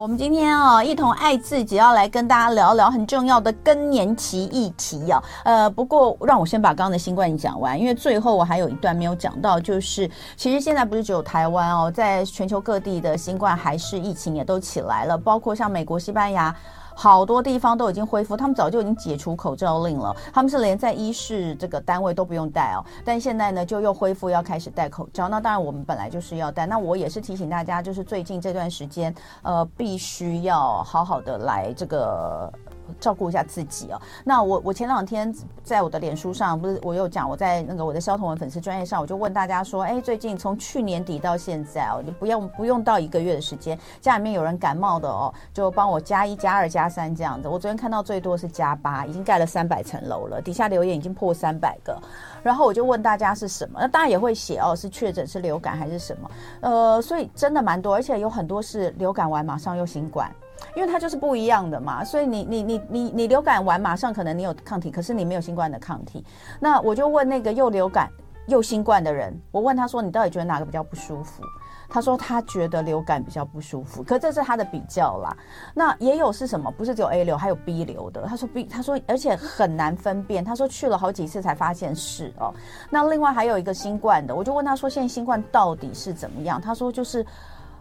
我们今天啊，一同爱自己，要来跟大家聊聊很重要的更年期议题啊。呃，不过让我先把刚刚的新冠讲完，因为最后我还有一段没有讲到，就是其实现在不是只有台湾哦，在全球各地的新冠还是疫情也都起来了，包括像美国、西班牙。好多地方都已经恢复，他们早就已经解除口罩令了。他们是连在医事这个单位都不用戴哦，但现在呢就又恢复要开始戴口罩。那当然我们本来就是要戴。那我也是提醒大家，就是最近这段时间，呃，必须要好好的来这个。照顾一下自己哦。那我我前两天在我的脸书上，不是我有讲，我在那个我的萧彤雯粉丝专业上，我就问大家说，哎，最近从去年底到现在哦，你不用不用到一个月的时间，家里面有人感冒的哦，就帮我加一加二加三这样子。我昨天看到最多是加八，已经盖了三百层楼了，底下留言已经破三百个。然后我就问大家是什么，那大家也会写哦，是确诊是流感还是什么？呃，所以真的蛮多，而且有很多是流感完马上又新冠。因为它就是不一样的嘛，所以你你你你你流感完马上可能你有抗体，可是你没有新冠的抗体。那我就问那个又流感又新冠的人，我问他说，你到底觉得哪个比较不舒服？他说他觉得流感比较不舒服，可这是他的比较啦。那也有是什么？不是只有 A 流，还有 B 流的。他说 B，他说而且很难分辨。他说去了好几次才发现是哦。那另外还有一个新冠的，我就问他说，现在新冠到底是怎么样？他说就是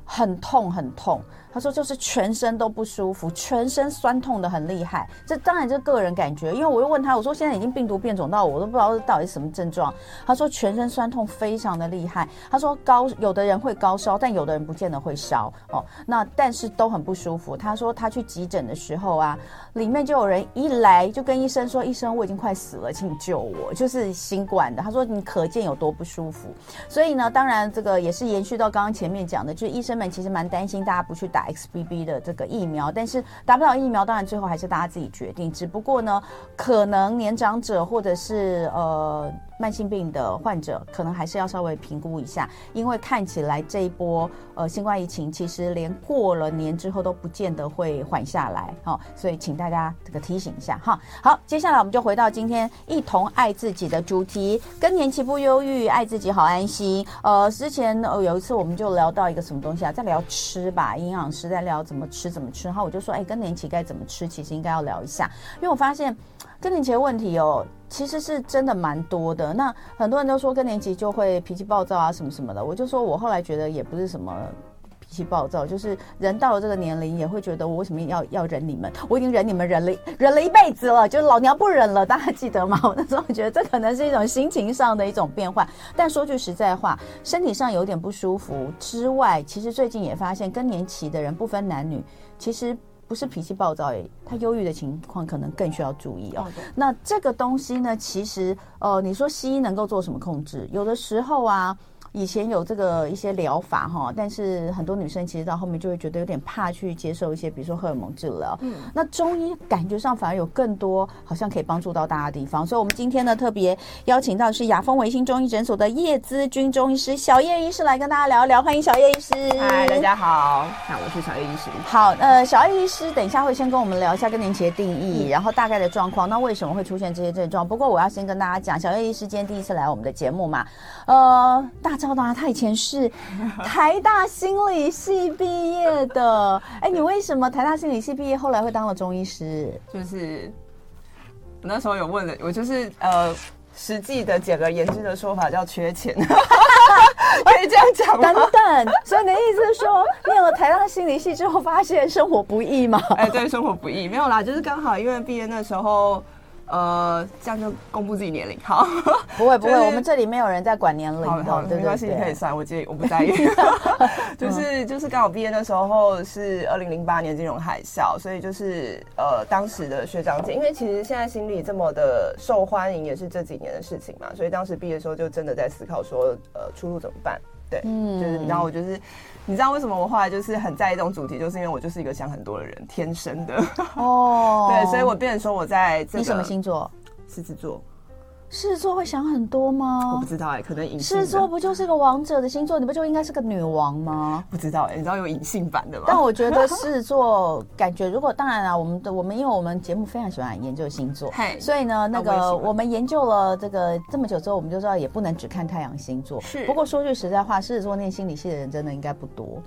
很痛很痛。他说就是全身都不舒服，全身酸痛的很厉害。这当然是个人感觉，因为我又问他，我说现在已经病毒变种到我都不知道到底是什么症状。他说全身酸痛非常的厉害。他说高有的人会高烧，但有的人不见得会烧哦。那但是都很不舒服。他说他去急诊的时候啊，里面就有人一来就跟医生说：“医生，我已经快死了，请救我。”就是新冠的。他说你可见有多不舒服。所以呢，当然这个也是延续到刚刚前面讲的，就是医生们其实蛮担心大家不去打。XBB 的这个疫苗，但是打不了疫苗，当然最后还是大家自己决定。只不过呢，可能年长者或者是呃。慢性病的患者可能还是要稍微评估一下，因为看起来这一波呃新冠疫情其实连过了年之后都不见得会缓下来，好，所以请大家这个提醒一下哈。好，接下来我们就回到今天一同爱自己的主题，更年期不忧郁，爱自己好安心。呃，之前呃有一次我们就聊到一个什么东西啊，在聊吃吧，营养师在聊怎么吃怎么吃，然后我就说，哎，更年期该怎么吃？其实应该要聊一下，因为我发现更年期的问题哦。其实是真的蛮多的，那很多人都说更年期就会脾气暴躁啊什么什么的，我就说我后来觉得也不是什么脾气暴躁，就是人到了这个年龄也会觉得我为什么要要忍你们？我已经忍你们忍了忍了一辈子了，就是老娘不忍了，大家记得吗？我 那时候觉得这可能是一种心情上的一种变化，但说句实在话，身体上有点不舒服之外，其实最近也发现更年期的人不分男女，其实。不是脾气暴躁，诶，他忧郁的情况可能更需要注意哦。那这个东西呢，其实呃，你说西医能够做什么控制？有的时候啊。以前有这个一些疗法哈，但是很多女生其实到后面就会觉得有点怕去接受一些，比如说荷尔蒙治疗。嗯，那中医感觉上反而有更多好像可以帮助到大家的地方，所以我们今天呢特别邀请到的是雅风维新中医诊所的叶姿君中医师小叶医师来跟大家聊一聊，欢迎小叶医师。嗨，大家好，那我是小叶医师。好，呃，小叶医师等一下会先跟我们聊一下更年期的定义，嗯、然后大概的状况，那为什么会出现这些症状？不过我要先跟大家讲，小叶医师今天第一次来我们的节目嘛，呃，大。知道吗？他以前是 台大心理系毕业的。哎，你为什么台大心理系毕业，后来会当了中医师？就是我那时候有问了，我就是呃，实际的简而言之的说法叫缺钱，可以这样讲吗？等等，所以你的意思是说，念了台大心理系之后，发现生活不易吗？哎，对，生活不易，没有啦，就是刚好因为毕业那时候。呃，这样就公布自己年龄，好，不 会不会，我们这里没有人在管年龄的，对，没关系，你可以算，我介意，我不在意。就是就是刚好毕业的时候是二零零八年金融海啸，所以就是呃当时的学长姐，因为其实现在心理这么的受欢迎，也是这几年的事情嘛，所以当时毕业的时候就真的在思考说，呃，出路怎么办？对，嗯，就是然后我就是。你知道为什么我后来就是很在意这种主题，就是因为我就是一个想很多的人，天生的 哦。对，所以我变成说我在这个。你什么星座？狮子座。狮子座会想很多吗？我不知道哎、可能隐性。狮子座不就是个王者的星座？你不就应该是个女王吗？不知道哎、你知道有隐性版的吗？但我觉得狮子座感觉，如果当然了，我们的我们因为我们节目非常喜欢研究星座，所以呢，那个我们研究了这个这么久之后，我们就知道也不能只看太阳星座。是。不过说句实在话，狮子座念心理系的人真的应该不多。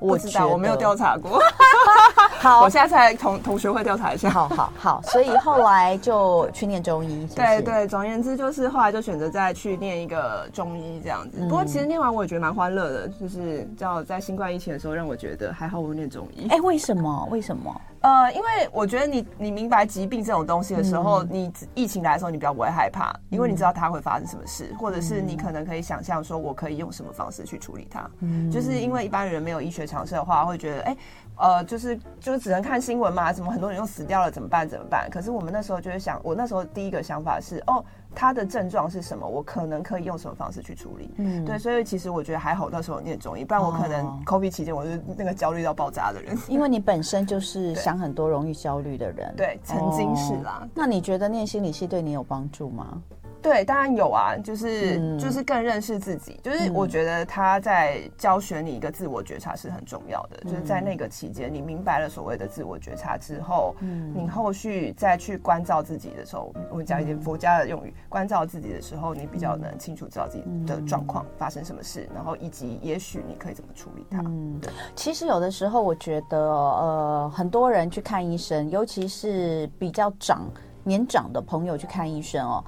我知道，我没有调查过。好，我现在在同同学会调查一下。好好好，所以后来就去念中医。对对，总而言之就是后来就选择再去念一个中医这样子。不过其实念完我也觉得蛮欢乐的，就是叫在新冠疫情的时候让我觉得还好我念中医。哎，为什么？为什么？呃，因为我觉得你你明白疾病这种东西的时候，你疫情来的时候你比较不会害怕，因为你知道它会发生什么事，或者是你可能可以想象说我可以用什么方式去处理它。嗯，就是因为一般人没有医学常识的话，会觉得哎。呃，就是就是只能看新闻嘛，什么很多人又死掉了，怎么办？怎么办？可是我们那时候就会想，我那时候第一个想法是，哦，他的症状是什么？我可能可以用什么方式去处理？嗯，对，所以其实我觉得还好，那时候念中医，不然我可能 COVID 期间我是那个焦虑到爆炸的人。因为你本身就是想很多、容易焦虑的人。对，曾经是啦。那你觉得念心理系对你有帮助吗？对，当然有啊，就是、嗯、就是更认识自己，就是我觉得他在教学你一个自我觉察是很重要的，嗯、就是在那个期间，你明白了所谓的自我觉察之后，嗯，你后续再去关照自己的时候，我们讲一点佛家的用语，嗯、关照自己的时候，你比较能清楚知道自己的状况发生什么事，然后以及也许你可以怎么处理它。嗯，对。其实有的时候我觉得，呃，很多人去看医生，尤其是比较长年长的朋友去看医生哦。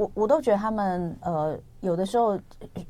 我我都觉得他们呃有的时候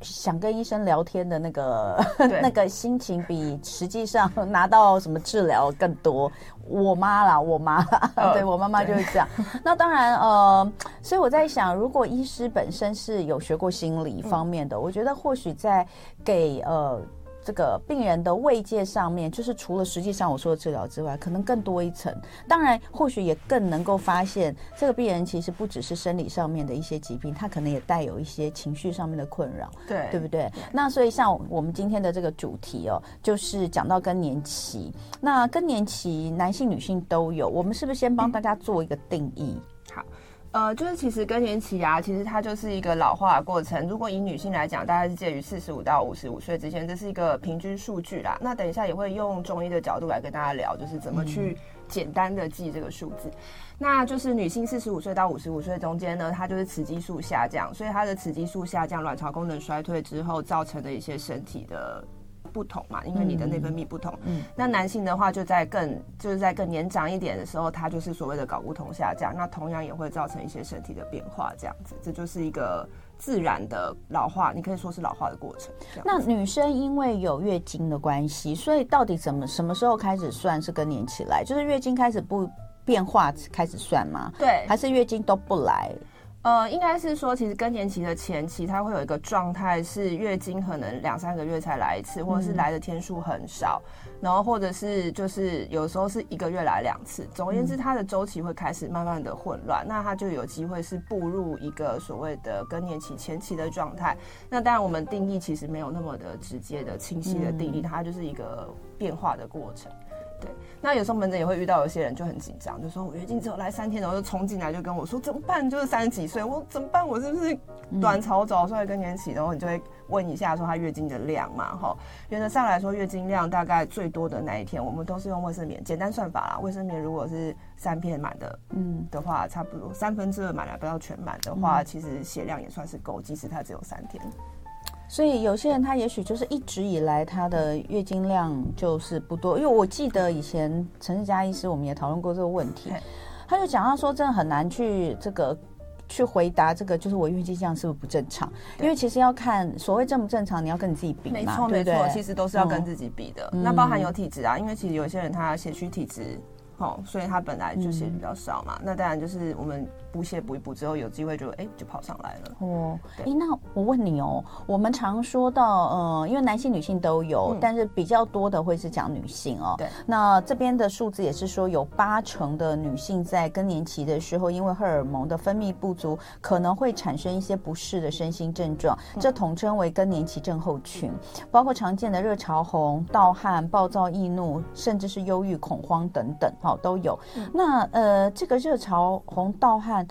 想跟医生聊天的那个 那个心情比实际上拿到什么治疗更多。我妈啦，我妈啦，哦、对我妈妈就是这样。那当然呃，所以我在想，如果医师本身是有学过心理方面的，嗯、我觉得或许在给呃。这个病人的慰藉上面，就是除了实际上我说的治疗之外，可能更多一层。当然，或许也更能够发现，这个病人其实不只是生理上面的一些疾病，他可能也带有一些情绪上面的困扰，对，对不对？那所以像我们今天的这个主题哦，就是讲到更年期。那更年期，男性女性都有，我们是不是先帮大家做一个定义？嗯、好。呃，就是其实更年期啊，其实它就是一个老化的过程。如果以女性来讲，大概是介于四十五到五十五岁之间，这是一个平均数据啦。那等一下也会用中医的角度来跟大家聊，就是怎么去简单的记这个数字。嗯、那就是女性四十五岁到五十五岁中间呢，它就是雌激素下降，所以它的雌激素下降，卵巢功能衰退之后造成的一些身体的。不同嘛，因为你的内分泌不同。嗯，那男性的话，就在更就是在更年长一点的时候，他就是所谓的睾固酮下降，那同样也会造成一些身体的变化，这样子，这就是一个自然的老化，你可以说是老化的过程。那女生因为有月经的关系，所以到底怎么什么时候开始算是更年期来？就是月经开始不变化开始算吗？对，还是月经都不来？呃，应该是说，其实更年期的前期，它会有一个状态是月经可能两三个月才来一次，或者是来的天数很少，嗯、然后或者是就是有时候是一个月来两次。总而言之，它的周期会开始慢慢的混乱，嗯、那它就有机会是步入一个所谓的更年期前期的状态。那当然，我们定义其实没有那么的直接的、清晰的定义，嗯、它就是一个变化的过程。对，那有时候门诊也会遇到有些人就很紧张，就说我月经只有来三天，然后就冲进来就跟我说怎么办？就是三十几岁，我怎么办？我是不是卵巢早衰更年期？然后你就会问一下说他月经的量嘛，哈。原则上来说，月经量大概最多的那一天，我们都是用卫生棉，简单算法啦。卫生棉如果是三片满的，嗯的话，差不多三分之二满了，不要全满的话，其实血量也算是够，即使它只有三天。所以有些人他也许就是一直以来他的月经量就是不多，因为我记得以前陈世佳医师我们也讨论过这个问题，他就讲到说真的很难去这个去回答这个，就是我月经量是不是不正常？因为其实要看所谓正不正常，你要跟你自己比嘛，没错没错，其实都是要跟自己比的。那包含有体质啊，因为其实有些人他血虚体质。哦，所以他本来就血比较少嘛，嗯、那当然就是我们补血补一补之后，有机会就哎、欸、就跑上来了。哦，哎、欸，那我问你哦，我们常说到，呃，因为男性女性都有，嗯、但是比较多的会是讲女性哦。对。那这边的数字也是说，有八成的女性在更年期的时候，因为荷尔蒙的分泌不足，可能会产生一些不适的身心症状，嗯、这统称为更年期症候群，包括常见的热潮红、盗汗、暴躁易怒，甚至是忧郁、恐慌等等。都有，那呃，这个热潮红、盗汗，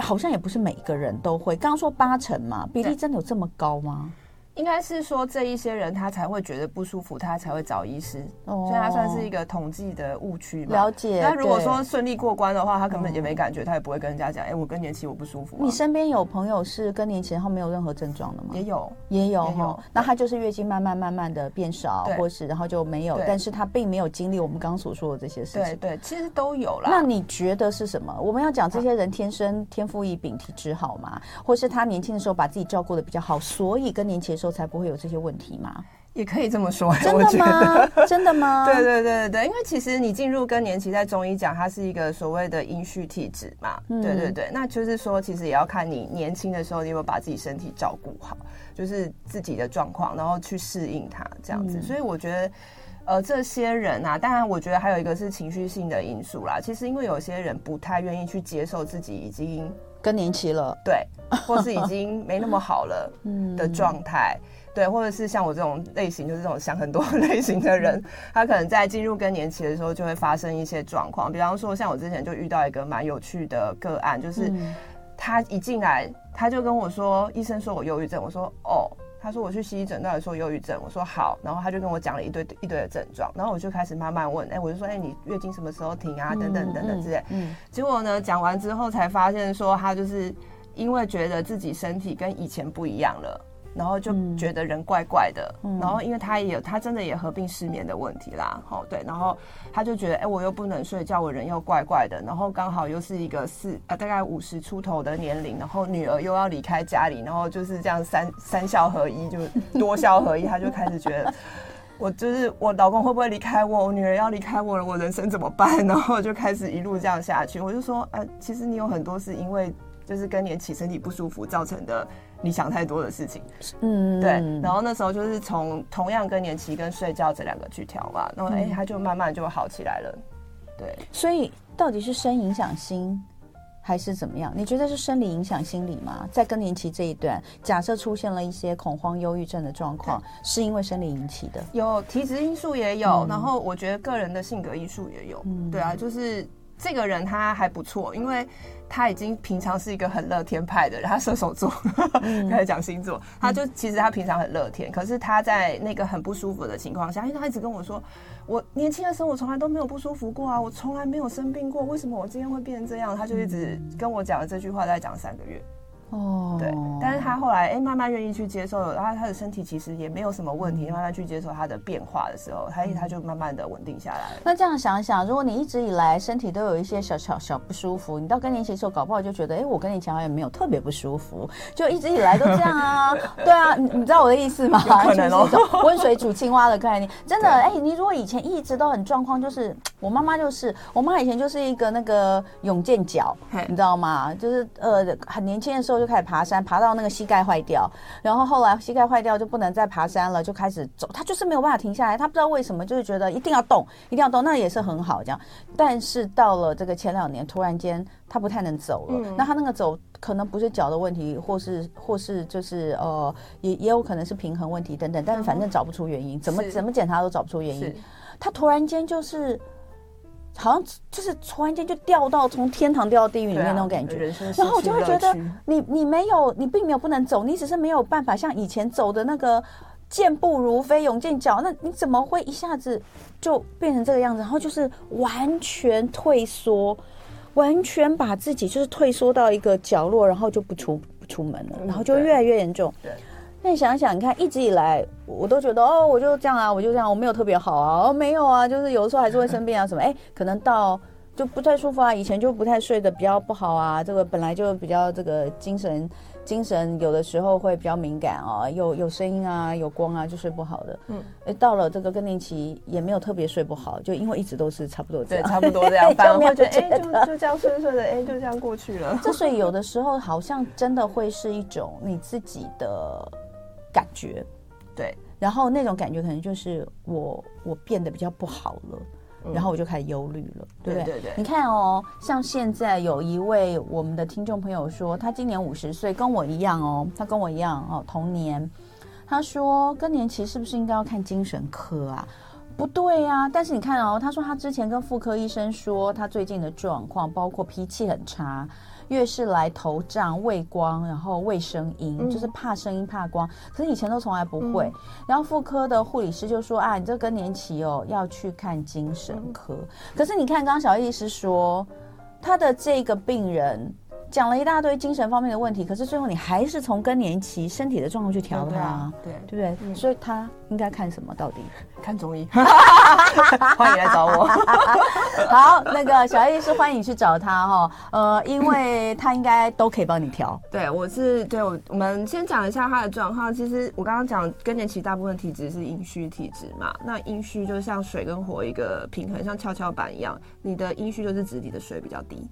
好像也不是每个人都会。刚刚说八成嘛，比例真的有这么高吗？应该是说这一些人他才会觉得不舒服，他才会找医师，哦、所以他算是一个统计的误区嘛。了解。那如果说顺利过关的话，他根本也没感觉，他也不会跟人家讲，哎、欸，我更年期我不舒服。你身边有朋友是更年期然后没有任何症状的吗？也有，也有哈。那他就是月经慢慢慢慢的变少，或是然后就没有，但是他并没有经历我们刚刚所说的这些事情。对对，其实都有啦。那你觉得是什么？我们要讲这些人天生天赋异禀，体质好吗？或是他年轻的时候把自己照顾的比较好，所以更年期的时候才不会有这些问题。问题吗？也可以这么说，真的吗？真的吗？对对对对，因为其实你进入更年期，在中医讲，它是一个所谓的阴虚体质嘛。嗯、对对对，那就是说，其实也要看你年轻的时候，你有没有把自己身体照顾好，就是自己的状况，然后去适应它这样子。嗯、所以我觉得，呃，这些人啊，当然，我觉得还有一个是情绪性的因素啦。其实，因为有些人不太愿意去接受自己已经更年期了，对，或是已经没那么好了 的状态。嗯对，或者是像我这种类型，就是这种想很多类型的人，他可能在进入更年期的时候，就会发生一些状况。比方说，像我之前就遇到一个蛮有趣的个案，就是他一进来，他就跟我说：“医生说我忧郁症。”我说：“哦。”他说：“我去西医诊断的说忧郁症。”我说：“好。”然后他就跟我讲了一堆一堆的症状，然后我就开始慢慢问：“哎，我就说：哎，你月经什么时候停啊？等等等等之类。”嗯，结果呢，讲完之后才发现说，他就是因为觉得自己身体跟以前不一样了。然后就觉得人怪怪的，嗯、然后因为他也有，他真的也合并失眠的问题啦，好对，然后他就觉得，哎，我又不能睡觉，我人又怪怪的，然后刚好又是一个四呃大概五十出头的年龄，然后女儿又要离开家里，然后就是这样三三效合一，就多效合一，他就开始觉得，我就是我老公会不会离开我，我女儿要离开我了，我人生怎么办？然后就开始一路这样下去，我就说，呃，其实你有很多是因为就是更年期身体不舒服造成的。你想太多的事情，嗯，对。然后那时候就是从同样更年期跟睡觉这两个去调嘛，然后哎，他就慢慢就好起来了。对，所以到底是身影响心，还是怎么样？你觉得是生理影响心理吗？在更年期这一段，假设出现了一些恐慌、忧郁症的状况，是因为生理引起的？有体质因素也有，然后我觉得个人的性格因素也有。对啊，就是这个人他还不错，因为。他已经平常是一个很乐天派的人，他射手座，开始讲星座，他就其实他平常很乐天，可是他在那个很不舒服的情况下，因为他一直跟我说，我年轻的时候我从来都没有不舒服过啊，我从来没有生病过，为什么我今天会变成这样？他就一直跟我讲了这句话，大概讲三个月。哦，对，但是他后来哎、欸，慢慢愿意去接受，然后他的身体其实也没有什么问题，慢慢去接受他的变化的时候，他他就慢慢的稳定下来。那这样想想，如果你一直以来身体都有一些小小小不舒服，你到更年期的时候，搞不好就觉得，哎、欸，我跟你讲好像没有特别不舒服，就一直以来都这样啊。对啊，你你知道我的意思吗？可能哦，温水煮青蛙的概念，真的，哎、欸，你如果以前一直都很状况，就是我妈妈就是，我妈以前就是一个那个永健脚，嘿你知道吗？就是呃，很年轻的时候就开始爬山爬。爬到那个膝盖坏掉，然后后来膝盖坏掉就不能再爬山了，就开始走。他就是没有办法停下来，他不知道为什么，就是觉得一定要动，一定要动，那也是很好这样。但是到了这个前两年，突然间他不太能走了。嗯、那他那个走可能不是脚的问题，或是或是就是呃，也也有可能是平衡问题等等。但是反正找不出原因，怎么怎么检查都找不出原因。他突然间就是。好像就是突然间就掉到从天堂掉到地狱里面那种感觉，啊、然后我就会觉得你你没有你并没有不能走，你只是没有办法像以前走的那个健步如飞、勇健脚，那你怎么会一下子就变成这个样子？然后就是完全退缩，完全把自己就是退缩到一个角落，然后就不出不出门了，然后就越来越严重。对。对那你想想，你看，一直以来我都觉得哦，我就这样啊，我就这样，我没有特别好啊，哦，没有啊，就是有的时候还是会生病啊什么，哎，可能到就不太舒服啊，以前就不太睡得比较不好啊，这个本来就比较这个精神精神有的时候会比较敏感啊，有有声音啊，有光啊就睡不好的，嗯，哎，到了这个更年期也没有特别睡不好，就因为一直都是差不多这样，对，差不多这样，反而会觉得哎，就就这样顺顺的，哎，就这样过去了。这所以有的时候好像真的会是一种你自己的。感觉，对，然后那种感觉可能就是我我变得比较不好了，嗯、然后我就开始忧虑了，对不对？对对对。你看哦，像现在有一位我们的听众朋友说，他今年五十岁，跟我一样哦，他跟我一样哦，同年。他说更年期是不是应该要看精神科啊？不对呀、啊，但是你看哦，他说他之前跟妇科医生说，他最近的状况包括脾气很差。越是来头胀、畏光，然后畏声音，嗯、就是怕声音、怕光。可是以前都从来不会。嗯、然后妇科的护理师就说：“啊，你这更年期哦，要去看精神科。嗯”可是你看，刚刚小叶医师说，他的这个病人。讲了一大堆精神方面的问题，可是最后你还是从更年期身体的状况去调他，对对不对？嗯、所以他应该看什么？到底 看中医？欢迎来找我。好，那个小叶医师欢迎你去找他哈。呃，因为他应该都可以帮你调。对，我是对我我们先讲一下他的状况。其实我刚刚讲更年期大部分体质是阴虚体质嘛，那阴虚就像水跟火一个平衡，像跷跷板一样，你的阴虚就是指你的水比较低。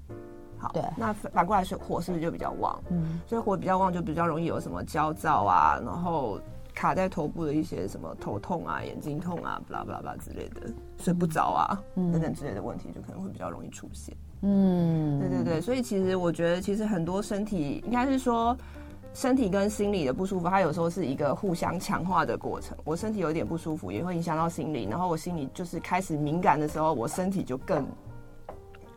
好，对，那反过来说，火是不是就比较旺？嗯，所以火比较旺，就比较容易有什么焦躁啊，然后卡在头部的一些什么头痛啊、眼睛痛啊、巴拉巴拉巴拉之类的，睡不着啊、嗯、等等之类的问题，就可能会比较容易出现。嗯，对对对，所以其实我觉得，其实很多身体应该是说，身体跟心理的不舒服，它有时候是一个互相强化的过程。我身体有点不舒服，也会影响到心理，然后我心里就是开始敏感的时候，我身体就更。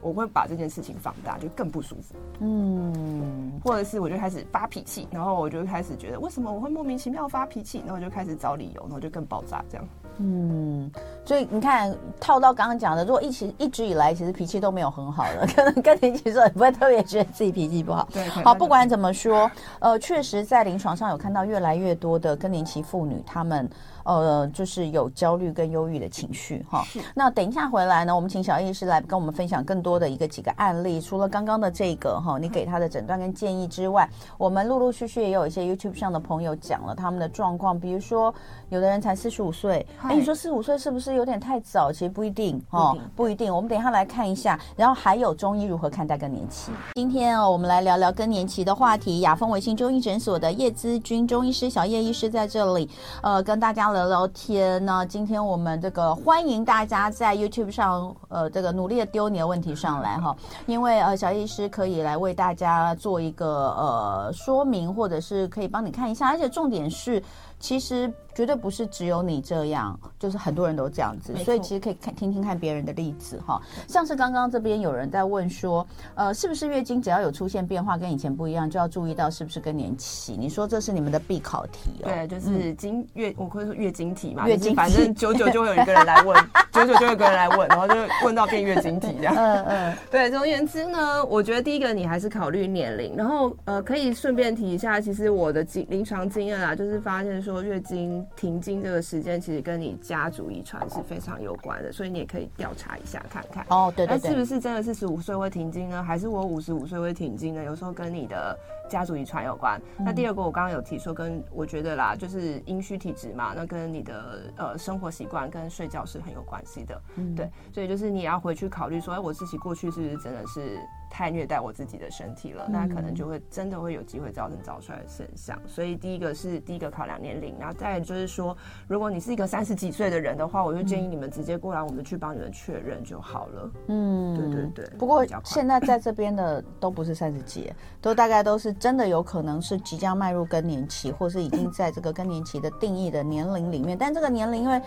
我会把这件事情放大，就更不舒服。嗯，或者是我就开始发脾气，然后我就开始觉得为什么我会莫名其妙发脾气，然后我就开始找理由，然后就更爆炸这样。嗯，所以你看套到刚刚讲的，如果一直一直以来其实脾气都没有很好的，可能更年期时候也不会特别觉得自己脾气不好。对，好，不管怎么说，呃，确实在临床上有看到越来越多的更年期妇女，她们。呃，就是有焦虑跟忧郁的情绪哈。是那等一下回来呢，我们请小叶医师来跟我们分享更多的一个几个案例。除了刚刚的这个哈，你给他的诊断跟建议之外，我们陆陆续续也有一些 YouTube 上的朋友讲了他们的状况。比如说，有的人才四十五岁，哎，你说四十五岁是不是有点太早？其实不一定哈，不一定。我们等一下来看一下，然后还有中医如何看待更年期。今天哦，我们来聊聊更年期的话题。雅风维新中医诊所的叶姿君中医师小叶医师在这里，呃，跟大家聊。聊天那，今天我们这个欢迎大家在 YouTube 上，呃，这个努力的丢你的问题上来哈，因为呃，小医师可以来为大家做一个呃说明，或者是可以帮你看一下，而且重点是。其实绝对不是只有你这样，就是很多人都这样子，所以其实可以看听听看别人的例子哈。像是刚刚这边有人在问说，呃，是不是月经只要有出现变化，跟以前不一样，就要注意到是不是更年期？你说这是你们的必考题哦？对，就是经月，我会说月经题嘛，月经反正久久就会有一个人来问，久久就会有一个人来问，然后就问到变月经题这样。嗯嗯，对。总而言之呢，我觉得第一个你还是考虑年龄，然后呃，可以顺便提一下，其实我的经临床经验啊，就是发现说。说月经停经这个时间，其实跟你家族遗传是非常有关的，所以你也可以调查一下看看。哦，对对对，是不是真的是十五岁会停经呢？还是我五十五岁会停经呢？有时候跟你的家族遗传有关。嗯、那第二个，我刚刚有提说，跟我觉得啦，就是阴虚体质嘛，那跟你的呃生活习惯跟睡觉是很有关系的。嗯，对，所以就是你要回去考虑说，哎，我自己过去是不是真的是。太虐待我自己的身体了，那可能就会真的会有机会造成早衰的现象。所以第一个是第一个考量年龄，然后再就是说，如果你是一个三十几岁的人的话，我就建议你们直接过来，我们去帮你们确认就好了。嗯，对对对。不过现在在这边的都不是三十几，都大概都是真的有可能是即将迈入更年期，或是已经在这个更年期的定义的年龄里面。但这个年龄因为。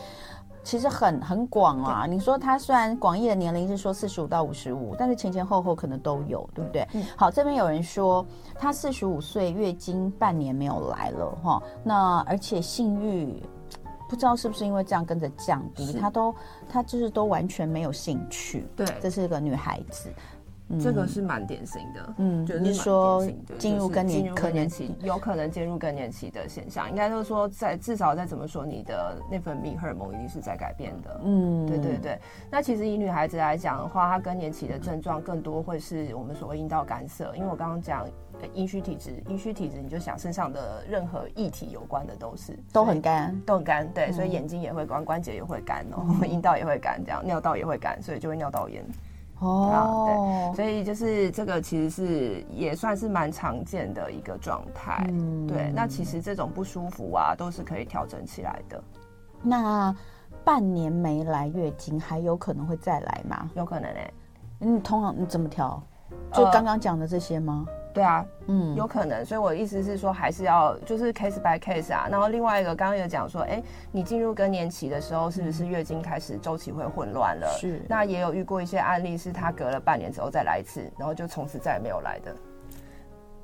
其实很很广啊！你说他虽然广义的年龄是说四十五到五十五，但是前前后后可能都有，对不对？嗯。好，这边有人说他四十五岁月经半年没有来了哈，那而且性欲不知道是不是因为这样跟着降低，她都她就是都完全没有兴趣。对，这是一个女孩子。这个是蛮典型的，嗯，就是说进入更年更年期，有可能进入更年期的现象，应该就是说在至少在怎么说，你的内分泌荷尔蒙一定是在改变的，嗯，对对对。那其实以女孩子来讲的话，她更年期的症状更多会是我们所谓阴道干涩，因为我刚刚讲阴虚体质，阴虚体质你就想身上的任何液体有关的都是都很干，都很干，对，所以眼睛也会干，关节也会干哦，阴道也会干，这样尿道也会干，所以就会尿道炎。哦，对，所以就是这个其实是也算是蛮常见的一个状态。嗯，对，那其实这种不舒服啊，都是可以调整起来的。那半年没来月经，还有可能会再来吗？有可能诶、欸。你通常你怎么调？就刚刚讲的这些吗？呃对啊，嗯，有可能，所以我的意思是说，还是要就是 case by case 啊。然后另外一个，刚刚有讲说，哎，你进入更年期的时候，是不是月经开始周期会混乱了？是。那也有遇过一些案例，是他隔了半年之后再来一次，然后就从此再也没有来的。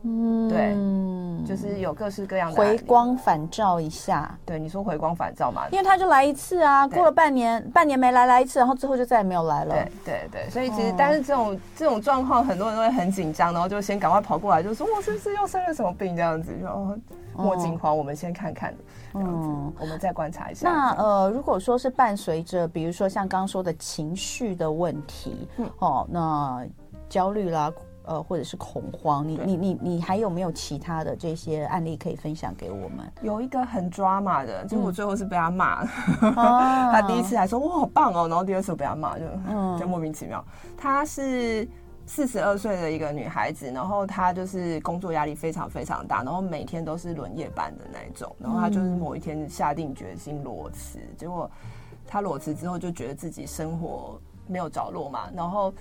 嗯，对，就是有各式各样的回光返照一下。对，你说回光返照嘛？因为他就来一次啊，过了半年，半年没来，来一次，然后之后就再也没有来了。对对对，所以其实，但是这种这种状况，很多人都会很紧张，然后就先赶快跑过来，就说我是不是又生了什么病这样子？就莫惊慌，我们先看看，嗯，我们再观察一下。那呃，如果说是伴随着，比如说像刚刚说的情绪的问题，哦，那焦虑啦。呃，或者是恐慌，你你你你还有没有其他的这些案例可以分享给我们？有一个很 drama 的，结果最后是被他骂。嗯、他第一次还说哇好棒哦，然后第二次被他骂，就、嗯、就莫名其妙。她是四十二岁的一个女孩子，然后她就是工作压力非常非常大，然后每天都是轮夜班的那一种，然后她就是某一天下定决心裸辞，嗯、结果她裸辞之后就觉得自己生活没有着落嘛，然后。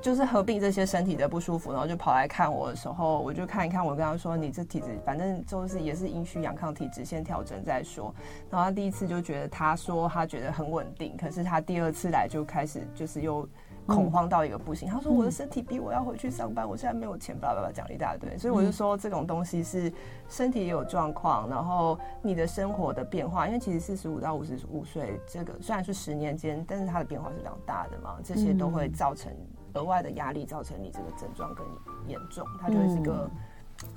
就是合并这些身体的不舒服，然后就跑来看我的时候，我就看一看。我跟他说：“你这体质，反正就是也是阴虚阳亢体质，先调整再说。”然后他第一次就觉得，他说他觉得很稳定，可是他第二次来就开始就是又恐慌到一个不行。嗯、他说：“我的身体逼我要回去上班，我现在没有钱，巴拉巴拉讲了一大堆。”所以我就说，这种东西是身体也有状况，然后你的生活的变化，因为其实四十五到五十五岁这个虽然是十年间，但是它的变化是非常大的嘛，这些都会造成。额外的压力造成你这个症状更严重，它就会是一个，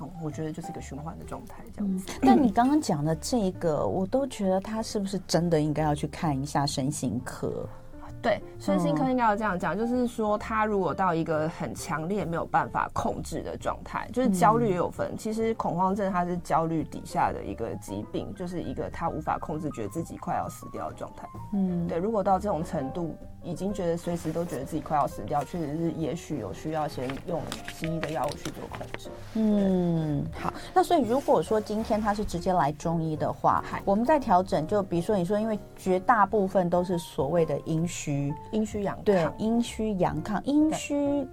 嗯、我觉得就是一个循环的状态这样子。嗯、但你刚刚讲的这个，我都觉得他是不是真的应该要去看一下身心科？对，身心科应该要这样讲，嗯、就是说他如果到一个很强烈没有办法控制的状态，就是焦虑也有分。嗯、其实恐慌症它是焦虑底下的一个疾病，就是一个他无法控制，觉得自己快要死掉的状态。嗯，对，如果到这种程度。已经觉得随时都觉得自己快要死掉，确实是也许有需要先用西医的药物去做控制。嗯，好，那所以如果说今天他是直接来中医的话，我们在调整，就比如说你说，因为绝大部分都是所谓的阴虚，阴虚阳对，阴虚阳亢，阴虚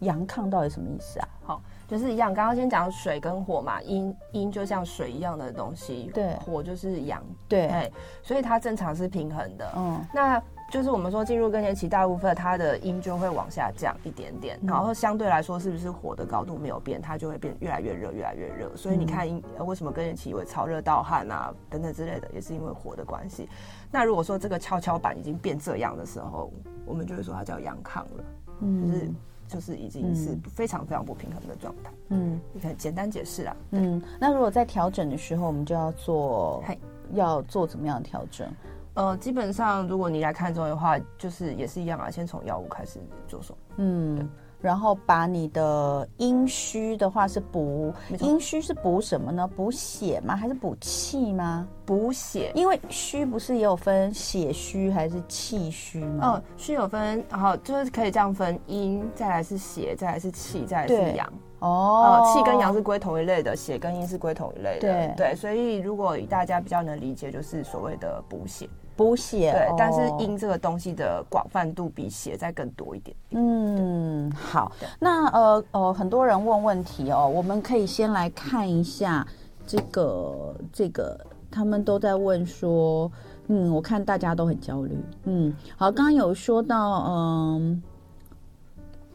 阳亢到底什么意思啊？好，就是一样，刚刚先讲水跟火嘛，阴阴就像水一样的东西，对，火就是阳，对，所以它正常是平衡的。嗯，那。就是我们说进入更年期，大部分它的音就会往下降一点点，然后相对来说，是不是火的高度没有变，它就会变越来越热，越来越热。所以你看，阴为什么更年期会潮热盗汗啊等等之类的，也是因为火的关系。那如果说这个跷跷板已经变这样的时候，我们就会说它叫阳亢了，嗯，就是就是已经是非常非常不平衡的状态。嗯，你可以简单解释啊。嗯，那如果在调整的时候，我们就要做，要做怎么样的调整？呃，基本上如果你来看中医的话，就是也是一样啊，先从药物开始着手。嗯，然后把你的阴虚的话是补，阴虚是补什么呢？补血吗？还是补气吗？补血，因为虚不是也有分血虚还是气虚吗？哦，虚有分，然后就是可以这样分：阴，再来是血，再来是气，再来是阳。哦，气跟阳是归同一类的，血跟阴是归同一类的。对对，所以如果大家比较能理解，就是所谓的补血。补血，对，但是阴这个东西的广泛度比血再更多一点点。嗯，好，那呃呃，很多人问问题哦，我们可以先来看一下这个这个，他们都在问说，嗯，我看大家都很焦虑。嗯，好，刚刚有说到，嗯，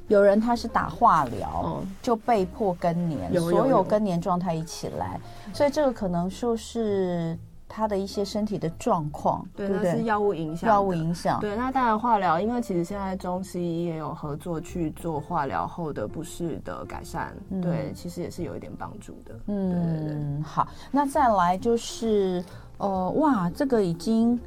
有人他是打化疗，嗯、就被迫更年，有有有所有更年状态一起来，所以这个可能就是。他的一些身体的状况，对，那是药物影响。药物影响，对，那当然化疗，因为其实现在中西医也有合作去做化疗后的不适的改善，嗯、对，其实也是有一点帮助的。嗯，对对对，好，那再来就是，呃，哇，这个已经，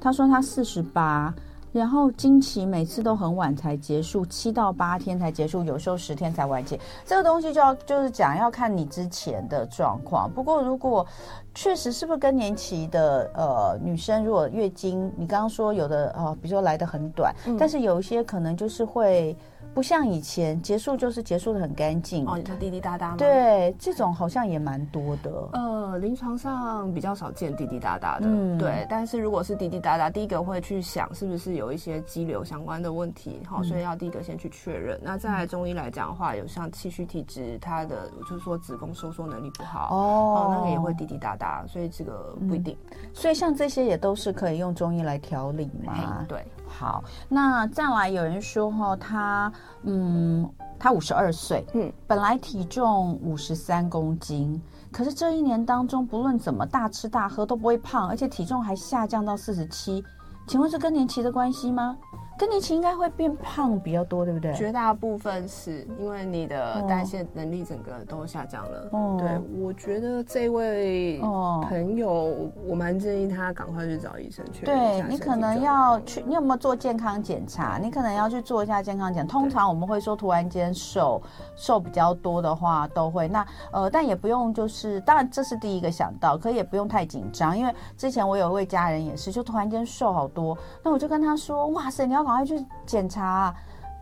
他说他四十八。然后经期每次都很晚才结束，七到八天才结束，有时候十天才完结。这个东西就要就是讲要看你之前的状况。不过如果确实是不是更年期的呃女生，如果月经你刚刚说有的呃，比如说来的很短，嗯、但是有一些可能就是会。不像以前结束就是结束的很干净哦，它滴滴答答吗？对，这种好像也蛮多的。呃，临床上比较少见滴滴答答的，嗯，对。但是如果是滴滴答答，第一个会去想是不是有一些肌瘤相关的问题，好，所以要第一个先去确认。那再来中医来讲的话，有像气虚体质，它的就是说子宫收缩能力不好哦，那个也会滴滴答答，所以这个不一定。所以像这些也都是可以用中医来调理嘛？对。好，那再来有人说哈，他嗯他五十二岁，嗯，本来体重五十三公斤，可是这一年当中，不论怎么大吃大喝都不会胖，而且体重还下降到四十七，请问是更年期的关系吗？更年期应该会变胖比较多，对不对？绝大部分是因为你的代谢能力整个都下降了。哦，对，我觉得这位朋友，哦、我蛮建议他赶快去找医生去。对，你可能要去，你有没有做健康检查？你可能要去做一下健康检。通常我们会说，突然间瘦瘦比较多的话，都会那呃，但也不用就是，当然这是第一个想到，可也不用太紧张，因为之前我有一位家人也是，就突然间瘦好多，那我就跟他说，哇塞，你要。赶快去检查啊，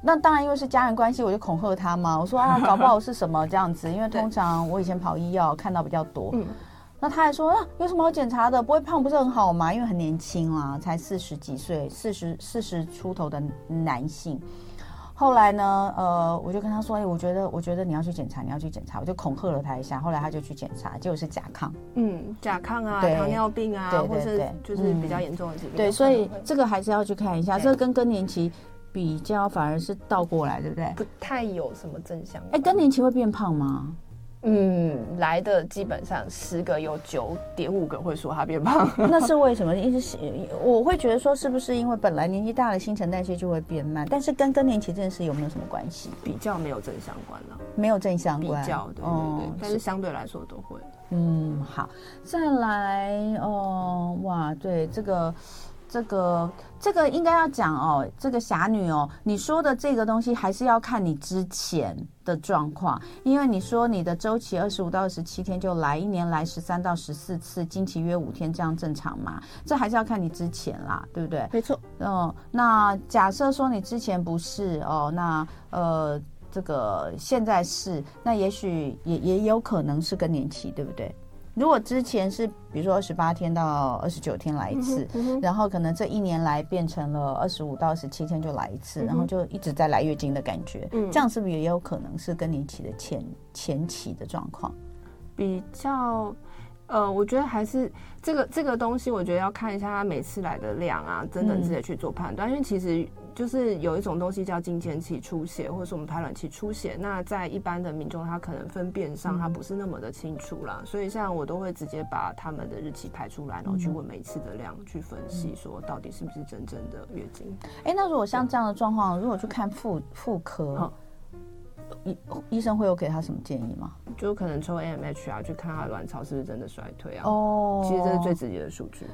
那当然因为是家人关系，我就恐吓他嘛。我说啊，搞不好是什么这样子，因为通常我以前跑医药看到比较多。嗯，那他还说啊，有什么好检查的？不会胖不是很好吗？因为很年轻啊，才四十几岁，四十四十出头的男性。后来呢，呃，我就跟他说，哎、欸，我觉得，我觉得你要去检查，你要去检查，我就恐吓了他一下。后来他就去检查，结果是甲亢。嗯，甲亢啊，糖尿病啊，對對對，或是就是比较严重的疾病。对，所以这个还是要去看一下。这个跟更年期比较，反而是倒过来，对不对？不太有什么正相。哎、欸，更年期会变胖吗？嗯，来的基本上十个有九点五个会说他变胖，那是为什么？一直是我会觉得说，是不是因为本来年纪大了，新陈代谢就会变慢？但是跟更年期这件事有没有什么关系？比较没有正相关了，没有正相关。比较对对对，哦、但是相对来说都会。嗯，好，再来哦，哇，对这个。这个这个应该要讲哦，这个侠女哦，你说的这个东西还是要看你之前的状况，因为你说你的周期二十五到二十七天就来，一年来十三到十四次，经期约五天，这样正常吗？这还是要看你之前啦，对不对？没错。嗯，那假设说你之前不是哦，那呃，这个现在是，那也许也也有可能是更年期，对不对？如果之前是比如说二十八天到二十九天来一次，嗯嗯，然后可能这一年来变成了二十五到二十七天就来一次，嗯，然后就一直在来月经的感觉，嗯，这样是不是也有可能是更年期的前前期的状况？比较。呃，我觉得还是这个这个东西，我觉得要看一下他每次来的量啊，等等，自己去做判断。嗯。因为其实就是有一种东西叫经前期出血，或者是我们排卵期出血。那在一般的民众，他可能分辨上他不是那么的清楚啦。嗯。所以像我都会直接把他们的日期排出来，然后去问每次的量，去分析说到底是不是真正的月经。哎，那如果像这样的状况，如果去看妇妇科。医医生会有给他什么建议吗？就可能抽 AMH 啊，去看他的卵巢是不是真的衰退啊。哦，其实这是最直接的数据。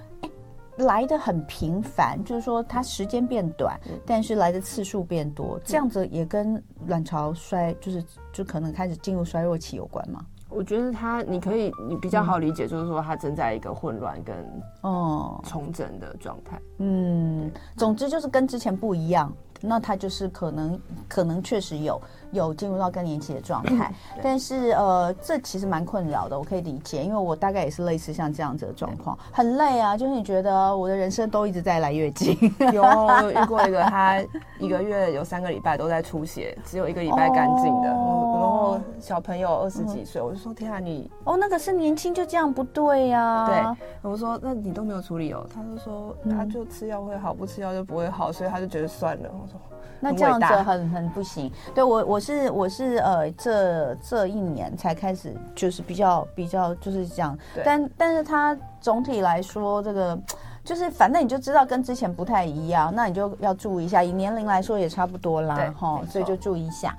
来的很频繁，就是说它时间变短，但是来的次数变多，这样子也跟卵巢衰，就是就可能开始进入衰弱期有关吗？我觉得它，你可以，你比较好理解，就是说它正在一个混乱跟哦重整的状态。嗯，总之就是跟之前不一样。那它就是可能，可能确实有有进入到更年期的状态，但是呃，这其实蛮困扰的，我可以理解，因为我大概也是类似像这样子的状况，很累啊，就是你觉得我的人生都一直在来月经，有遇过一个他一个月有三个礼拜都在出血，只有一个礼拜干净的，哦、然后小朋友二十几岁，我就说天啊你哦那个是年轻就这样不对呀、啊，对，我说那你都没有处理哦，他就说他就吃药会好，不吃药就不会好，所以他就觉得算了。我说那这样子很很不行。对我我是我是呃这这一年才开始就是比较比较就是这样，但但是他总体来说这个就是反正你就知道跟之前不太一样，那你就要注意一下。以年龄来说也差不多啦，哈，所以就注意一下。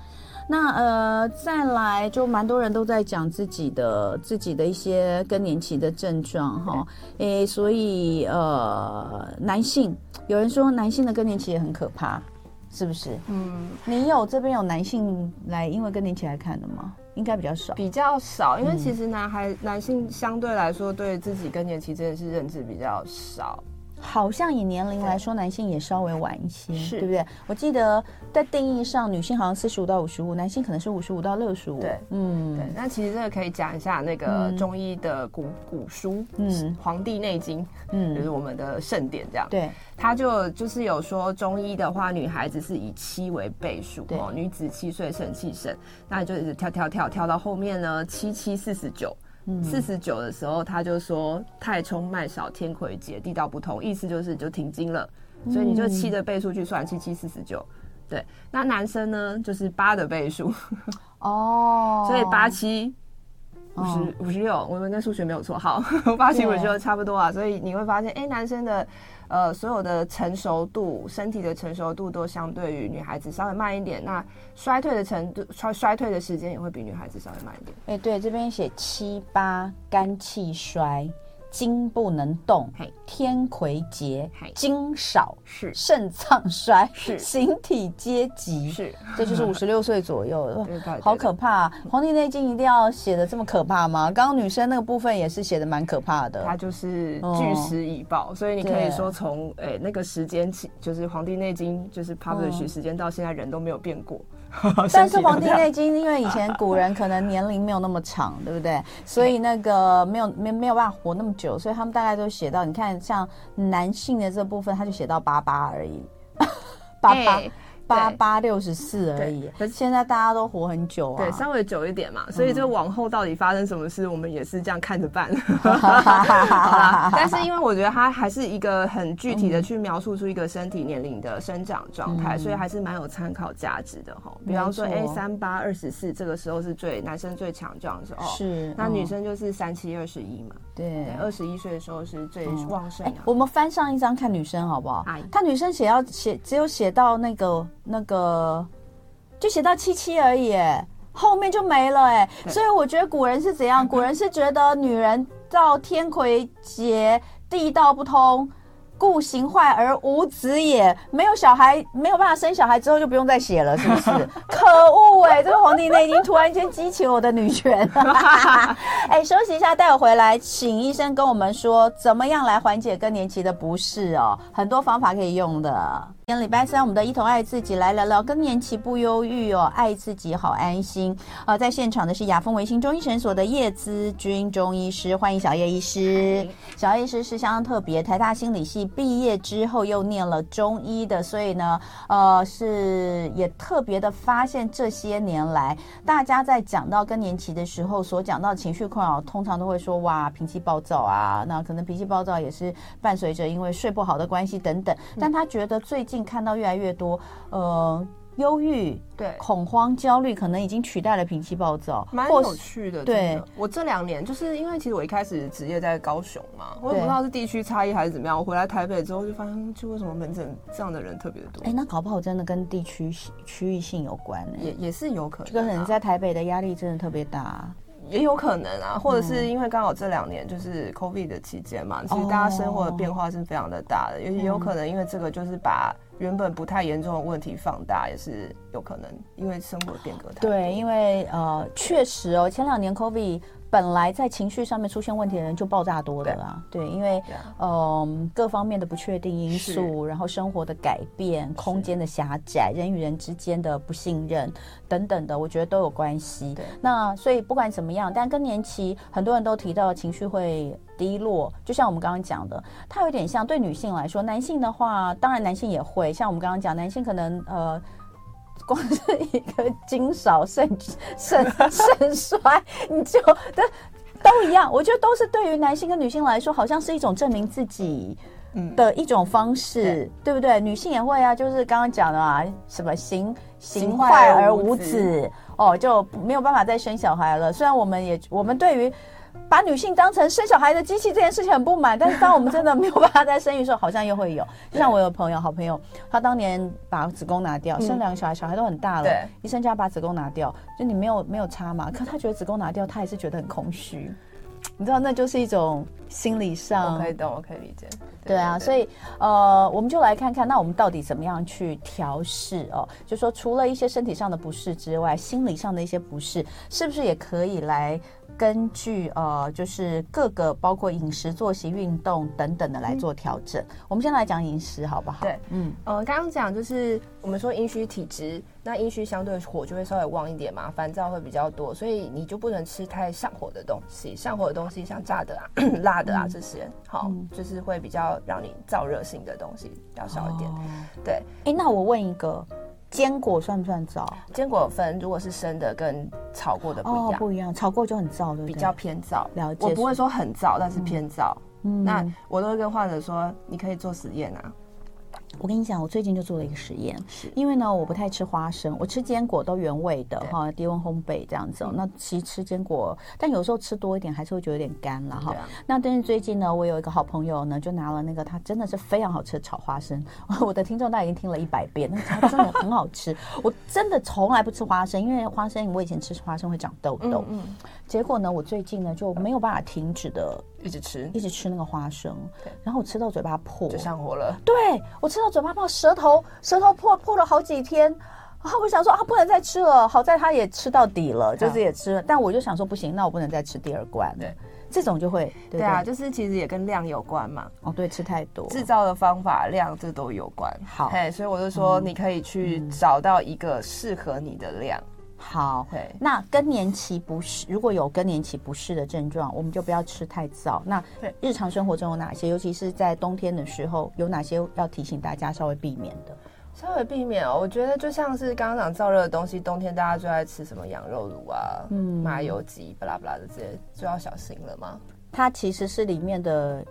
那呃再来就蛮多人都在讲自己的自己的一些更年期的症状哈，诶，所以呃男性有人说男性的更年期也很可怕。是不是？嗯，你有这边有男性来因为跟你一起来看的吗？应该比较少，比较少，因为其实男孩、嗯、男性相对来说对自己更年期真的是认知比较少。好像以年龄来说，男性也稍微晚一些，是对不对？我记得在定义上，女性好像四十五到五十五，男性可能是五十五到六十五。对，嗯，对。那其实这个可以讲一下那个中医的古、嗯、古书，嗯，《黄帝内经》，嗯，就是我们的圣典，这样。对，他就就是有说，中医的话，女孩子是以七为倍数，哦，女子七岁生气盛，那你就一直跳跳跳跳到后面呢，七七四十九。四十九的时候，他就说太冲脉少，天魁劫，地道不通，意思就是就停经了。所以你就七的倍数去算，七七四十九，对，那男生呢就是八的倍数。哦，所以八七五十五十六，我们的数学没有错，好，八七五十六差不多啊。所以你会发现，哎、欸，男生的呃所有的成熟度，身体的成熟度都相对于女孩子稍微慢一点。那衰退的程度，衰衰退的时间也会比女孩子稍微慢一点。哎、欸，对，这边写七八肝气衰。精不能动，天癸竭，精少是。肾脏衰，是。形体皆急，是。这就是五十六岁左右，好可怕！《黄帝内经》一定要写的这么可怕吗？刚刚女生那个部分也是写的蛮可怕的，它就是据实以报，所以你可以说从诶那个时间起，就是《黄帝内经》就是 publish 时间到现在人都没有变过。但是《黄帝内经》因为以前古人可能年龄没有那么长，对不对？所以那个没有没没有办法活那么久，所以他们大概都写到，你看像男性的这部分，他就写到八八而已，八八。八八六十四而已，可是现在大家都活很久啊，对，稍微久一点嘛，所以这往后到底发生什么事，我们也是这样看着办。但是因为我觉得它还是一个很具体的去描述出一个身体年龄的生长状态，所以还是蛮有参考价值的哈。比方说，哎，三八二十四这个时候是最男生最强壮的时候，是，那女生就是三七二十一嘛，对，二十一岁的时候是最旺盛的。我们翻上一张看女生好不好？看女生写要写，只有写到那个。那个就写到七七而已，后面就没了哎，所以我觉得古人是怎样？古人是觉得女人到天魁劫，地道不通。故行坏而无子也，没有小孩，没有办法生小孩之后就不用再写了，是不是？可恶哎、欸，这个《黄帝内经》突然间激起我的女权。哎、欸，休息一下，待会回来，请医生跟我们说怎么样来缓解更年期的不适哦，很多方法可以用的。今天礼拜三，我们的一头爱自己来聊聊更年期不忧郁哦，爱自己好安心。呃，在现场的是雅风维新中医诊所的叶姿君中医师，欢迎小叶医师。小叶医师是相当特别，台大心理系。毕业之后又念了中医的，所以呢，呃，是也特别的发现这些年来，大家在讲到更年期的时候所讲到情绪困扰，通常都会说哇，脾气暴躁啊，那可能脾气暴躁也是伴随着因为睡不好的关系等等。但他觉得最近看到越来越多，呃。忧郁、对恐慌、焦虑，可能已经取代了脾气暴躁，蛮有趣的。对，我这两年就是因为其实我一开始职业在高雄嘛，我也不知道是地区差异还是怎么样。我回来台北之后就发现，就为什么门诊这样的人特别多？哎，那搞不好真的跟地区区域性有关呢，也也是有可能。这个可能在台北的压力真的特别大，也有可能啊，或者是因为刚好这两年就是 COVID 的期间嘛，其实大家生活的变化是非常的大的，也也有可能因为这个就是把。原本不太严重的问题放大也是有可能，因为生活变革太多。对，因为呃，确实哦，前两年 COVID 本来在情绪上面出现问题的人就爆炸多的啦。对，因为嗯、呃，各方面的不确定因素，然后生活的改变、空间的狭窄、人与人之间的不信任等等的，我觉得都有关系。那所以不管怎么样，但更年期很多人都提到情绪会。低落，就像我们刚刚讲的，它有点像对女性来说，男性的话，当然男性也会，像我们刚刚讲，男性可能呃，光是一个精少肾肾肾衰，你就都都一样。我觉得都是对于男性跟女性来说，好像是一种证明自己的一种方式，嗯、对，对不对？女性也会啊，就是刚刚讲的啊，什么行行坏而无子哦，就没有办法再生小孩了。虽然我们也我们对于。把女性当成生小孩的机器这件事情很不满，但是当我们真的没有办法再生育的时候，好像又会有。就像我有朋友，好朋友，他当年把子宫拿掉，生两个小孩，小孩都很大了，对，医生叫他把子宫拿掉，就你没有没有差嘛？可他觉得子宫拿掉，他也是觉得很空虚。你知道，那就是一种心理上，我可以懂，我可以理解。对啊，所以呃，我们就来看看，那我们到底怎么样去调试哦？就说除了一些身体上的不适之外，心理上的一些不适，是不是也可以来？根据呃，就是各个包括饮食、作息、运动等等的来做调整。嗯、我们先来讲饮食，好不好？对，嗯，呃，刚刚讲就是我们说阴虚体质，那阴虚相对火就会稍微旺一点嘛，烦躁会比较多，所以你就不能吃太上火的东西。上火的东西像炸的啊、辣的啊这些，好，嗯、就是会比较让你燥热性的东西要少一点。哦、对，哎、欸，那我问一个。坚果算不算燥？坚果分，如果是生的跟炒过的不一样，哦、不一样，炒过就很燥，对不对？比较偏燥。了解。我不会说很燥，但是偏燥。嗯。那我都会跟患者说，你可以做实验啊。我跟你讲，我最近就做了一个实验，因为呢，我不太吃花生，我吃坚果都原味的哈，低温烘焙这样子。那其实吃坚果，但有时候吃多一点还是会觉得有点干了哈。那但是最近呢，我有一个好朋友呢，就拿了那个他真的是非常好吃的炒花生。我的听众大概已经听了一百遍，那它真的很好吃。我真的从来不吃花生，因为花生我以前吃花生会长痘痘。嗯，结果呢，我最近呢就没有办法停止的一直吃，一直吃那个花生，然后我吃到嘴巴破，就上火了。对，我吃到。嘴巴破，舌头舌头破破了好几天，然后我想说啊，不能再吃了。好在他也吃到底了，就是也吃了。但我就想说不行，那我不能再吃第二罐。对，这种就会对，对，对啊，就是其实也跟量有关嘛。哦，对，吃太多，制造的方法量这都有关。好，嘿，所以我就说你可以去找到一个适合你的量。嗯嗯好，那更年期不适，如果有更年期不适的症状，我们就不要吃太燥。那日常生活中有哪些？尤其是在冬天的时候，有哪些要提醒大家稍微避免的？稍微避免哦，我觉得就像是刚刚讲燥热的东西，冬天大家最爱吃什么羊肉炉啊、嗯、麻油鸡、巴拉巴拉的这些，就要小心了吗？它其实是里面的。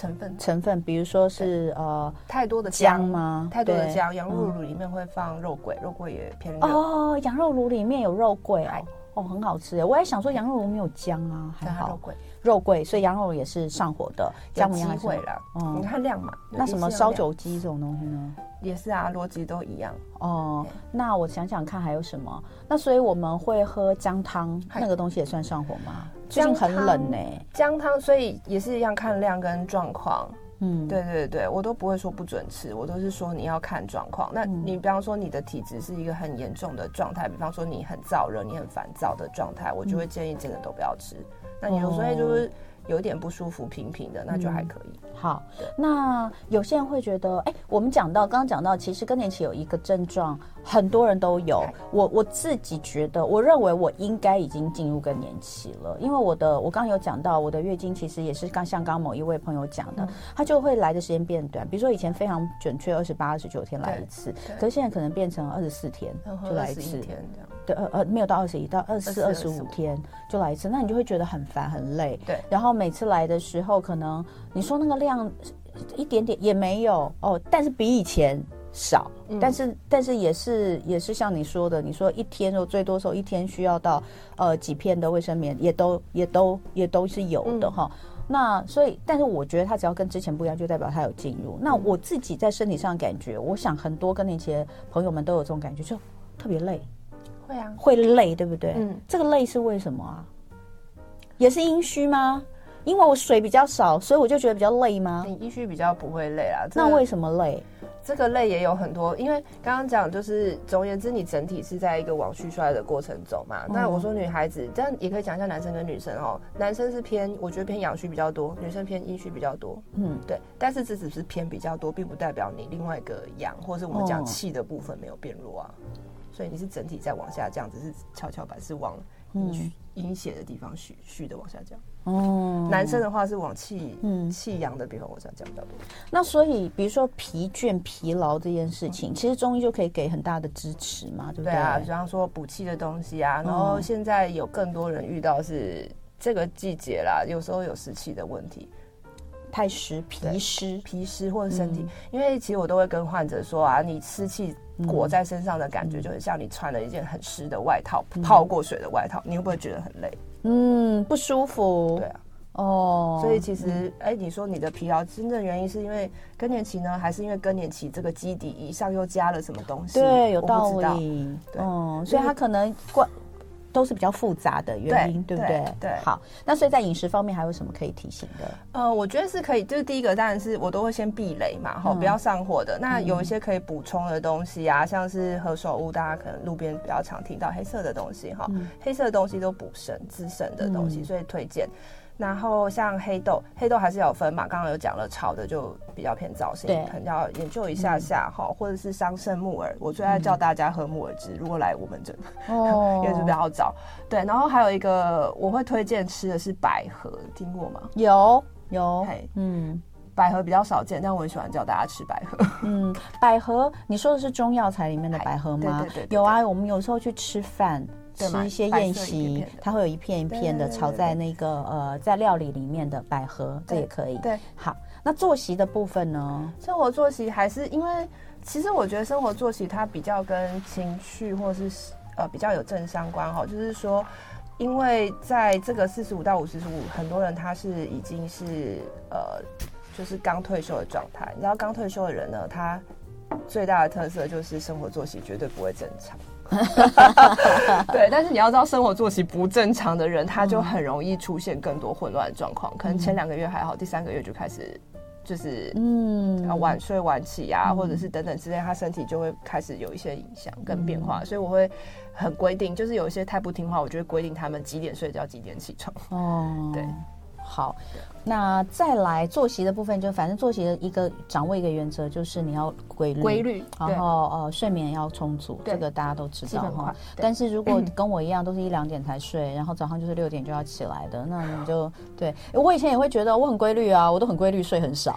成分成分，比如说是呃太多的姜吗？太多的姜，羊肉炉里面会放肉桂，肉桂也偏热哦。羊肉炉里面有肉桂哦，哦，很好吃哎！我也想说羊肉炉没有姜啊，还好肉桂肉桂，所以羊肉也是上火的，姜母鸭会了。嗯，你看量嘛，那什么烧酒鸡这种东西呢？也是啊，逻辑都一样哦。那我想想看还有什么？那所以我们会喝姜汤，那个东西也算上火吗？最近很冷呢，姜汤，所以也是一样看量跟状况。嗯，对对对，我都不会说不准吃，我都是说你要看状况。那你比方说你的体质是一个很严重的状态，比方说你很燥热、你很烦躁的状态，我就会建议这个都不要吃。那你有所以就是。有点不舒服，平平的，那就还可以。嗯、好，那有些人会觉得，哎，我们讲到刚刚讲到，其实更年期有一个症状，很多人都有。我我自己觉得，我认为我应该已经进入更年期了，因为我的我刚刚有讲到，我的月经其实也是刚像刚某一位朋友讲的，它、嗯、就会来的时间变短。比如说以前非常准确，二十八、二十九天来一次，可是现在可能变成二十四天就来一次。对，呃呃，没有到二十一，到二十四、二十五天就来一次，那你就会觉得很烦很累。对，然后。每次来的时候，可能你说那个量一点点也没有哦，但是比以前少，嗯、但是但是也是也是像你说的，你说一天哦，最多时候一天需要到呃几片的卫生棉，也都也都也都是有的哈、嗯。那所以，但是我觉得他只要跟之前不一样，就代表他有进入。那我自己在身体上感觉，我想很多更年期的朋友们都有这种感觉，就特别累。会啊，会累，对不对？嗯，这个累是为什么啊？也是阴虚吗？因为我水比较少，所以我就觉得比较累吗？你阴虚比较不会累啊。那为什么累？这个累也有很多，因为刚刚讲就是，总而言之，你整体是在一个往虚衰的过程走嘛。嗯、那我说女孩子，这样也可以讲一下男生跟女生哦。男生是偏，我觉得偏阳虚比较多，女生偏阴虚比较多。嗯，对。但是这只是偏比较多，并不代表你另外一个阳，或是我们讲气的部分没有变弱啊。嗯、所以你是整体在往下降，只是跷跷板是往阴虚阴血的地方虚虚的往下降。哦，男生的话是往气，嗯，气阳的地方往下降比较多。那所以，比如说疲倦、疲劳这件事情，其实中医就可以给很大的支持嘛，对不对？对啊，比方说补气的东西啊。然后现在有更多人遇到是这个季节啦，有时候有湿气的问题，太湿、脾湿、脾湿或者身体。因为其实我都会跟患者说啊，你湿气裹在身上的感觉，就很像你穿了一件很湿的外套，泡过水的外套，你会不会觉得很累？嗯，不舒服。对啊，哦，所以其实，哎、嗯，你说你的疲劳真正原因是因为更年期呢，还是因为更年期这个基底以上又加了什么东西？对，有道理。对，嗯，所以他可能关。都是比较复杂的原因，对，对不对？对，好。那所以在饮食方面还有什么可以提醒的？呃，我觉得是可以，就是第一个当然是我都会先避雷嘛，哈、嗯，不要上火的。那有一些可以补充的东西啊，嗯、像是何首乌，大家可能路边比较常听到黑色的东西，哈、嗯，黑色的东西都补肾滋肾的东西，嗯、所以推荐。然后像黑豆，黑豆还是有分嘛，刚刚有讲了，炒的就比较偏燥性，对，可能要研究一下下哈，嗯、或者是桑葚木耳，我最爱叫大家喝木耳汁，嗯、如果来我们这，哦，因为是比较早，对，然后还有一个我会推荐吃的是百合，听过吗？有有，嘿。嗯，百合比较少见，但我很喜欢叫大家吃百合，嗯，百合，你说的是中药材里面的百合吗？对对对，对，对，有啊，我们有时候去吃饭。吃一些宴席，它会有一片一片的炒在那个呃在料理里面的百合，这也可以。对，好，那作息的部分呢？生活作息还是因为，其实我觉得生活作息它比较跟情绪或是呃比较有正相关哈，就是说，因为在这个四十五到五十五，很多人他是已经是呃就是刚退休的状态，你知道刚退休的人呢，他最大的特色就是生活作息绝对不会正常。对，但是你要知道，生活作息不正常的人，他就很容易出现更多混乱的状况。可能前两个月还好，第三个月就开始就是嗯，要晚睡晚起啊，或者是等等之类，他身体就会开始有一些影响跟变化。所以我会很规定，就是有一些太不听话，我就会规定他们几点睡觉，几点起床。哦，对。好，那再来作息的部分，就反正作息的一个掌握一个原则，就是你要规律，规律，然后呃睡眠要充足，这个大家都知道哈。但是如果跟我一样都是一两点才睡，然后早上就是六点就要起来的，那你就对。我以前也会觉得我很规律啊，我都很规律睡很少，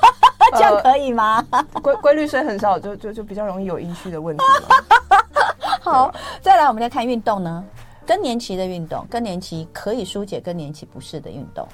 这样可以吗？规规律睡很少，就就就比较容易有阴虚的问题。好，再来我们再看运动呢。更年期的运动，更年期可以疏解更年期不适的运动。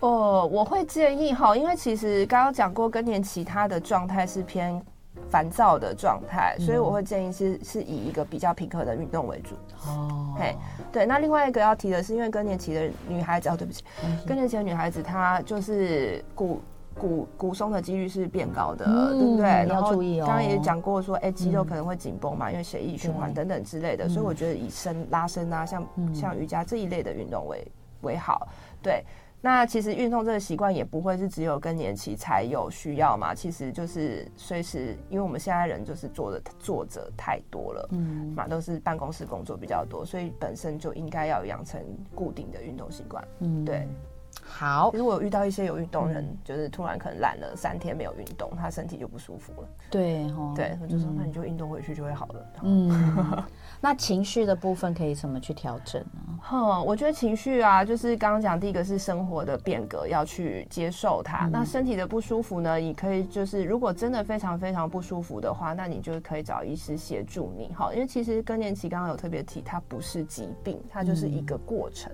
哦，我会建议哈，因为其实刚刚讲过，更年期它的状态是偏烦躁的状态，嗯、所以我会建议是是以一个比较平和的运动为主。哦，嘿，对。那另外一个要提的是，因为更年期的女孩子，哦，对不起，嗯、更年期的女孩子她就是骨。骨骨松的几率是变高的，嗯、对不对？你要注意哦。刚刚也讲过说，哎、欸，肌肉可能会紧绷嘛，嗯、因为血液循环等等之类的，所以我觉得以伸拉伸啊，像、嗯、像瑜伽这一类的运动为为好。对，那其实运动这个习惯也不会是只有更年期才有需要嘛，其实就是随时，因为我们现在人就是坐的坐着太多了，嗯，嘛都是办公室工作比较多，所以本身就应该要养成固定的运动习惯，嗯，对。好，其实我有遇到一些有运动人，嗯、就是突然可能懒了三天没有运动，他身体就不舒服了。对，哦、对，我就说、嗯、那你就运动回去就会好了。嗯，那情绪的部分可以怎么去调整呢？哼，我觉得情绪啊，就是刚刚讲第一个是生活的变革要去接受它。嗯、那身体的不舒服呢，你可以就是如果真的非常非常不舒服的话，那你就可以找医师协助你。好，因为其实更年期刚刚有特别提，它不是疾病，它就是一个过程。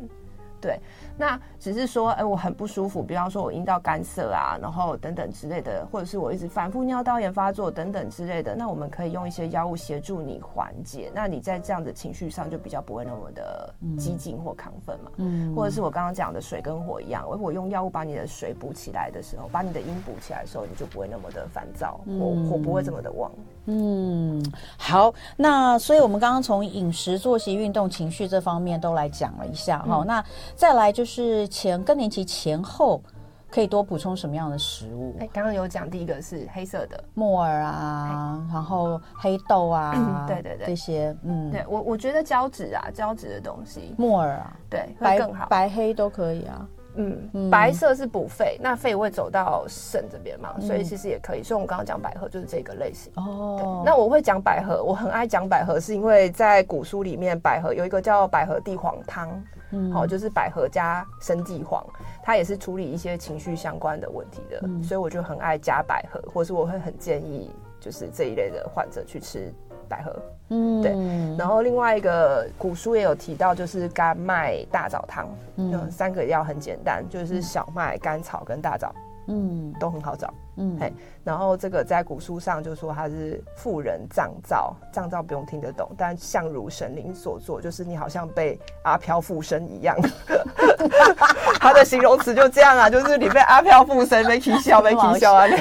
嗯对，那只是说，哎，我很不舒服，比方说我阴道干涩啊，然后等等之类的，或者是我一直反复尿道炎发作等等之类的，那我们可以用一些药物协助你缓解。那你在这样的情绪上就比较不会那么的激进或亢奋嘛。嗯，或者是我刚刚讲的水跟火一样，我我用药物把你的水补起来的时候，把你的阴补起来的时候，你就不会那么的烦躁，火火不会这么的旺。嗯，好，那所以我们刚刚从饮食、作息、运动、情绪这方面都来讲了一下哈，嗯、那。再来就是前更年期前后可以多补充什么样的食物？哎，刚刚有讲第一个是黑色的。木耳啊，然后黑豆啊，对对对，这些，嗯，对我我觉得胶质啊，胶质的东西，木耳啊，对，会更好，白黑都可以啊，嗯，白色是补肺，那肺会走到肾这边嘛，所以其实也可以。所以我们刚刚讲百合就是这个类型。哦。那我会讲百合，我很爱讲百合，是因为在古书里面，百合有一个叫百合地黄汤。嗯，好，就是百合加生地黄，它也是处理一些情绪相关的问题的，嗯、所以我就很爱加百合，或是我会很建议，就是这一类的患者去吃百合。嗯，对。然后另外一个古书也有提到，就是甘麦大枣汤，嗯，三个药很简单，就是小麦、甘草跟大枣，嗯，都很好找。嗯，嘿，然后这个在古书上就说它是妇人脏燥，脏燥不用听得懂，但相如神灵所作，就是你好像被阿飘附身一样。他的形容词就这样啊，就是你被阿飘附身，被起笑，被起笑啊，你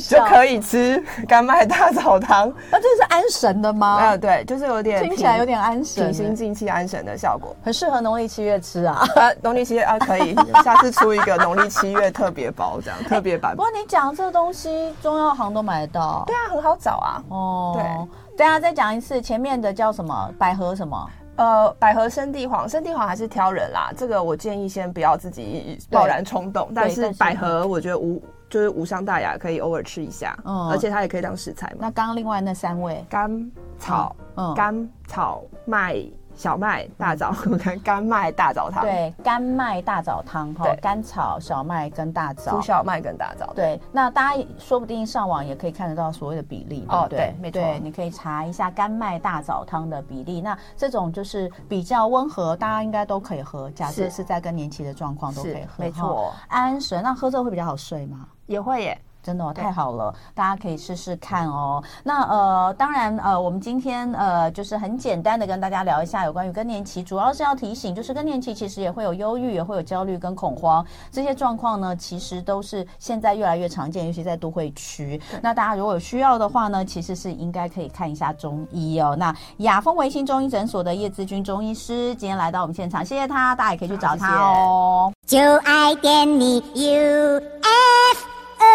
就可以吃甘麦大枣汤。那这是安神的吗？啊，对，就是有点听起来有点安神，平心静气、安神的效果，很适合农历七月吃啊。啊，农历七月啊，可以，下次出一个农历七月特别包，这样特别版。不过你讲这个。东西中药行都买得到，对啊，很好找啊。哦，对，大家再讲一次，前面的叫什么？百合什么？呃，百合生地黄，生地黄还是挑人啦。这个我建议先不要自己贸然冲动。但是百合我觉得无就是无伤大雅，可以偶尔吃一下。嗯，而且它也可以当食材嘛。那刚刚另外那三味，甘草、嗯，甘草麦。小麦大枣跟干麦大枣汤。对，干麦大枣汤哈，甘草、小麦跟大枣。粗小麦跟大枣。对，那大家说不定上网也可以看得到所谓的比例。哦，对，没错，你可以查一下干麦大枣汤的比例。那这种就是比较温和，大家应该都可以喝。假设是在更年期的状况都可以喝，没错。安安神，那喝这个会比较好睡吗？也会耶。真的哦，太好了，大家可以试试看哦。那呃，当然呃，我们今天呃，就是很简单的跟大家聊一下有关于更年期，主要是要提醒，就是更年期其实也会有忧郁，也会有焦虑跟恐慌这些状况呢，其实都是现在越来越常见，尤其在都会区。那大家如果有需要的话呢，其实是应该可以看一下中医哦。那雅风维新中医诊所的叶志军中医师今天来到我们现场，谢谢他，大家也可以去找他哦。就爱点你 UFO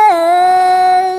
Hey!